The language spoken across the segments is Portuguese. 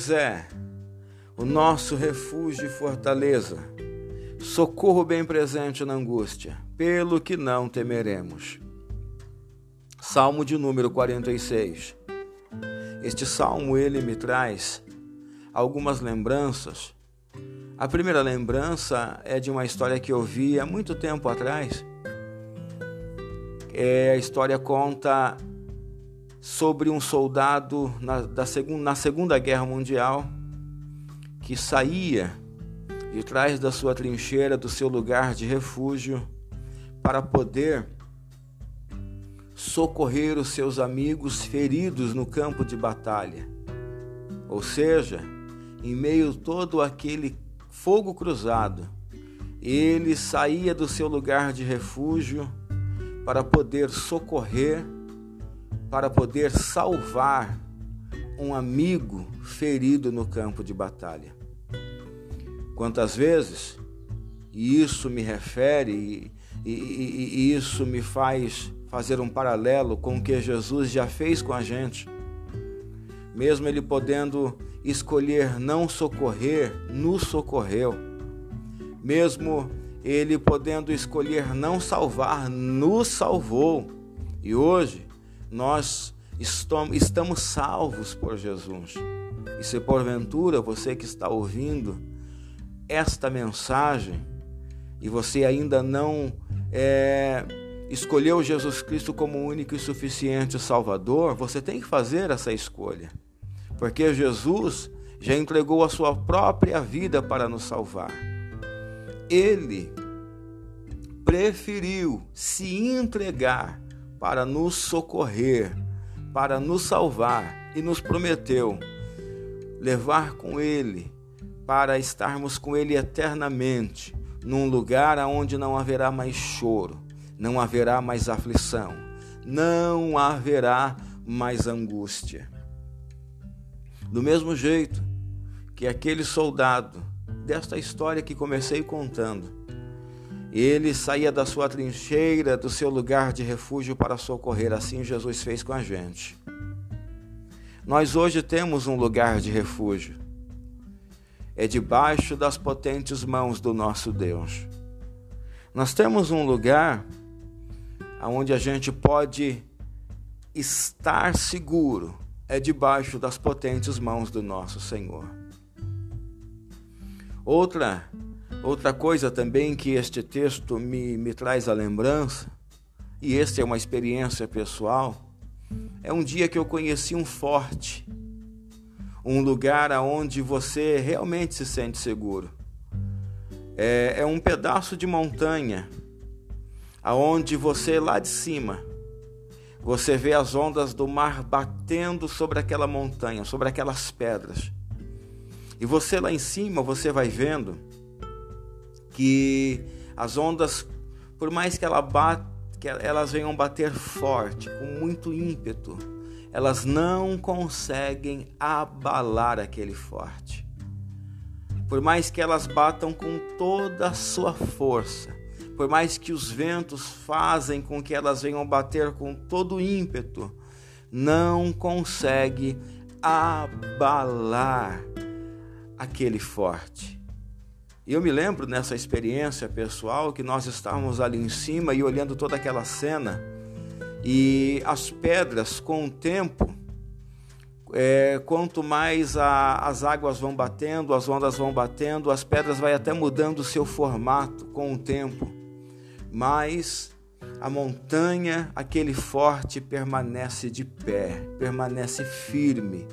Deus é o nosso refúgio e fortaleza, socorro bem presente na angústia, pelo que não temeremos. Salmo de número 46. Este salmo ele me traz algumas lembranças. A primeira lembrança é de uma história que eu vi há muito tempo atrás. É, a história conta sobre um soldado na, da segunda, na Segunda Guerra Mundial que saía de trás da sua trincheira, do seu lugar de refúgio, para poder socorrer os seus amigos feridos no campo de batalha. Ou seja, em meio todo aquele fogo cruzado, ele saía do seu lugar de refúgio para poder socorrer, para poder salvar um amigo ferido no campo de batalha. Quantas vezes, e isso me refere, e, e, e, isso me faz fazer um paralelo com o que Jesus já fez com a gente, mesmo Ele podendo escolher não socorrer, nos socorreu, mesmo Ele podendo escolher não salvar, nos salvou, e hoje nós estamos salvos por Jesus. E se porventura você que está ouvindo esta mensagem e você ainda não é, escolheu Jesus Cristo como único e suficiente Salvador, você tem que fazer essa escolha, porque Jesus já entregou a sua própria vida para nos salvar. Ele preferiu se entregar para nos socorrer para nos salvar e nos prometeu levar com Ele para estarmos com Ele eternamente, num lugar onde não haverá mais choro, não haverá mais aflição, não haverá mais angústia. Do mesmo jeito que aquele soldado desta história que comecei contando, ele saía da sua trincheira, do seu lugar de refúgio para socorrer. Assim Jesus fez com a gente. Nós hoje temos um lugar de refúgio. É debaixo das potentes mãos do nosso Deus. Nós temos um lugar onde a gente pode estar seguro. É debaixo das potentes mãos do nosso Senhor. Outra Outra coisa também que este texto me, me traz a lembrança, e esta é uma experiência pessoal, é um dia que eu conheci um forte, um lugar onde você realmente se sente seguro. É, é um pedaço de montanha, aonde você lá de cima, você vê as ondas do mar batendo sobre aquela montanha, sobre aquelas pedras. E você lá em cima, você vai vendo que as ondas, por mais que, ela que elas venham bater forte, com muito ímpeto, elas não conseguem abalar aquele forte. Por mais que elas batam com toda a sua força, por mais que os ventos fazem com que elas venham bater com todo ímpeto, não consegue abalar aquele forte. E eu me lembro nessa experiência pessoal que nós estávamos ali em cima e olhando toda aquela cena e as pedras com o tempo, é, quanto mais a, as águas vão batendo, as ondas vão batendo, as pedras vai até mudando o seu formato com o tempo, mas a montanha, aquele forte, permanece de pé, permanece firme.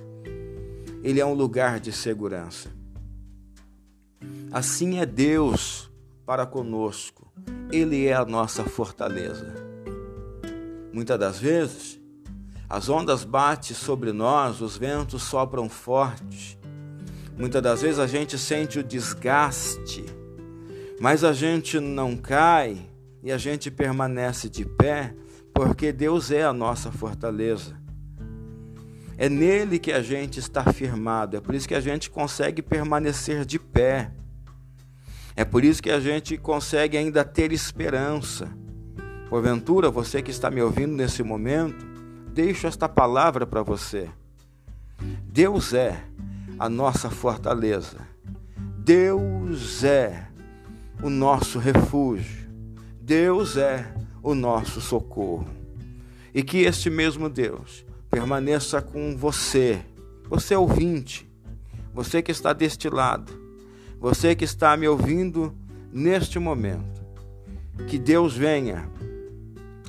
Ele é um lugar de segurança. Assim é Deus para conosco, Ele é a nossa fortaleza. Muitas das vezes, as ondas batem sobre nós, os ventos sopram fortes. Muitas das vezes a gente sente o desgaste, mas a gente não cai e a gente permanece de pé, porque Deus é a nossa fortaleza. É nele que a gente está firmado, é por isso que a gente consegue permanecer de pé. É por isso que a gente consegue ainda ter esperança. Porventura, você que está me ouvindo nesse momento, deixo esta palavra para você. Deus é a nossa fortaleza. Deus é o nosso refúgio. Deus é o nosso socorro. E que este mesmo Deus permaneça com você, você ouvinte, você que está deste lado, você que está me ouvindo neste momento. Que Deus venha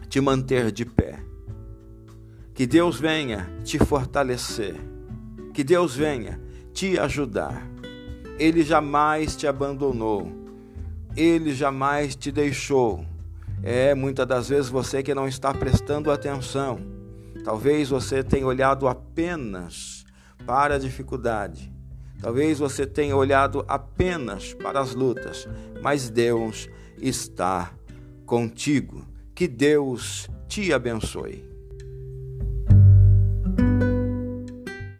te manter de pé. Que Deus venha te fortalecer. Que Deus venha te ajudar. Ele jamais te abandonou. Ele jamais te deixou. É, muitas das vezes você que não está prestando atenção. Talvez você tenha olhado apenas para a dificuldade. Talvez você tenha olhado apenas para as lutas, mas Deus está contigo. Que Deus te abençoe.